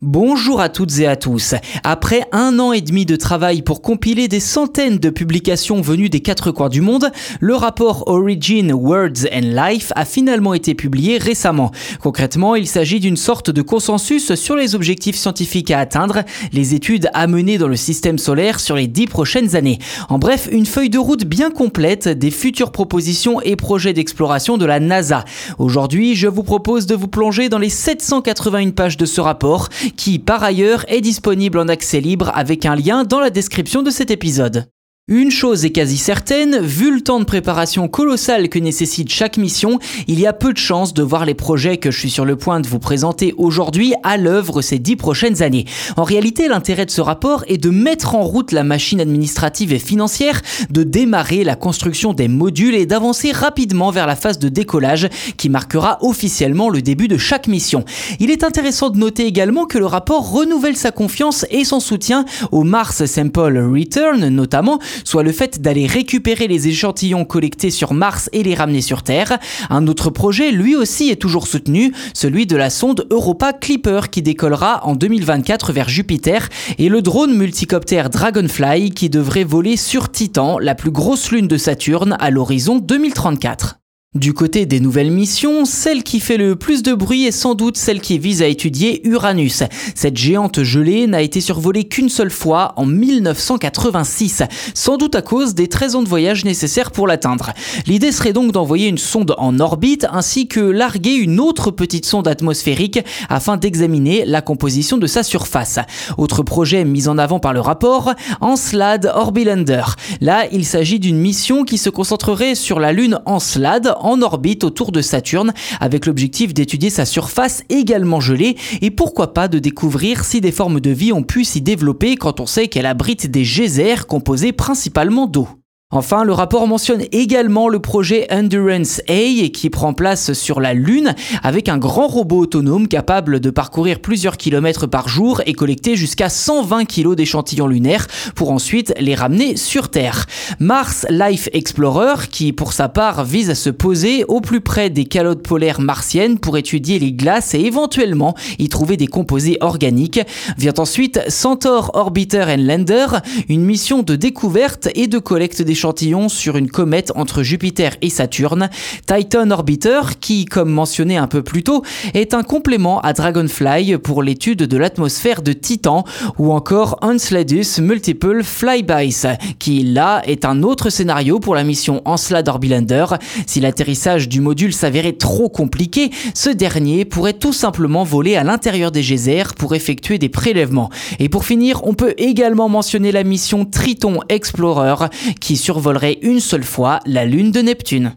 Bonjour à toutes et à tous. Après un an et demi de travail pour compiler des centaines de publications venues des quatre coins du monde, le rapport Origin, Words and Life a finalement été publié récemment. Concrètement, il s'agit d'une sorte de consensus sur les objectifs scientifiques à atteindre, les études à mener dans le système solaire sur les dix prochaines années. En bref, une feuille de route bien complète des futures propositions et projets d'exploration de la NASA. Aujourd'hui, je vous propose de vous plonger dans les 781 pages de ce rapport qui par ailleurs est disponible en accès libre avec un lien dans la description de cet épisode. Une chose est quasi certaine, vu le temps de préparation colossal que nécessite chaque mission, il y a peu de chances de voir les projets que je suis sur le point de vous présenter aujourd'hui à l'œuvre ces dix prochaines années. En réalité, l'intérêt de ce rapport est de mettre en route la machine administrative et financière, de démarrer la construction des modules et d'avancer rapidement vers la phase de décollage qui marquera officiellement le début de chaque mission. Il est intéressant de noter également que le rapport renouvelle sa confiance et son soutien au Mars Sample Return notamment, soit le fait d'aller récupérer les échantillons collectés sur Mars et les ramener sur Terre. Un autre projet, lui aussi, est toujours soutenu, celui de la sonde Europa Clipper qui décollera en 2024 vers Jupiter et le drone multicoptère Dragonfly qui devrait voler sur Titan, la plus grosse lune de Saturne, à l'horizon 2034. Du côté des nouvelles missions, celle qui fait le plus de bruit est sans doute celle qui vise à étudier Uranus. Cette géante gelée n'a été survolée qu'une seule fois en 1986, sans doute à cause des 13 ans de voyage nécessaires pour l'atteindre. L'idée serait donc d'envoyer une sonde en orbite ainsi que larguer une autre petite sonde atmosphérique afin d'examiner la composition de sa surface. Autre projet mis en avant par le rapport, Encelade Orbilander. Là, il s'agit d'une mission qui se concentrerait sur la Lune Encelade en orbite autour de Saturne avec l'objectif d'étudier sa surface également gelée et pourquoi pas de découvrir si des formes de vie ont pu s'y développer quand on sait qu'elle abrite des geysers composés principalement d'eau. Enfin, le rapport mentionne également le projet Endurance A qui prend place sur la Lune avec un grand robot autonome capable de parcourir plusieurs kilomètres par jour et collecter jusqu'à 120 kg d'échantillons lunaires pour ensuite les ramener sur Terre. Mars Life Explorer, qui pour sa part vise à se poser au plus près des calottes polaires martiennes pour étudier les glaces et éventuellement y trouver des composés organiques, vient ensuite Centaur Orbiter and Lander, une mission de découverte et de collecte sur une comète entre Jupiter et Saturne, Titan Orbiter, qui, comme mentionné un peu plus tôt, est un complément à Dragonfly pour l'étude de l'atmosphère de Titan, ou encore Enceladus Multiple Flybys, qui là est un autre scénario pour la mission Encelade Orbilander. Si l'atterrissage du module s'avérait trop compliqué, ce dernier pourrait tout simplement voler à l'intérieur des geysers pour effectuer des prélèvements. Et pour finir, on peut également mentionner la mission Triton Explorer, qui survolerait une seule fois la lune de Neptune.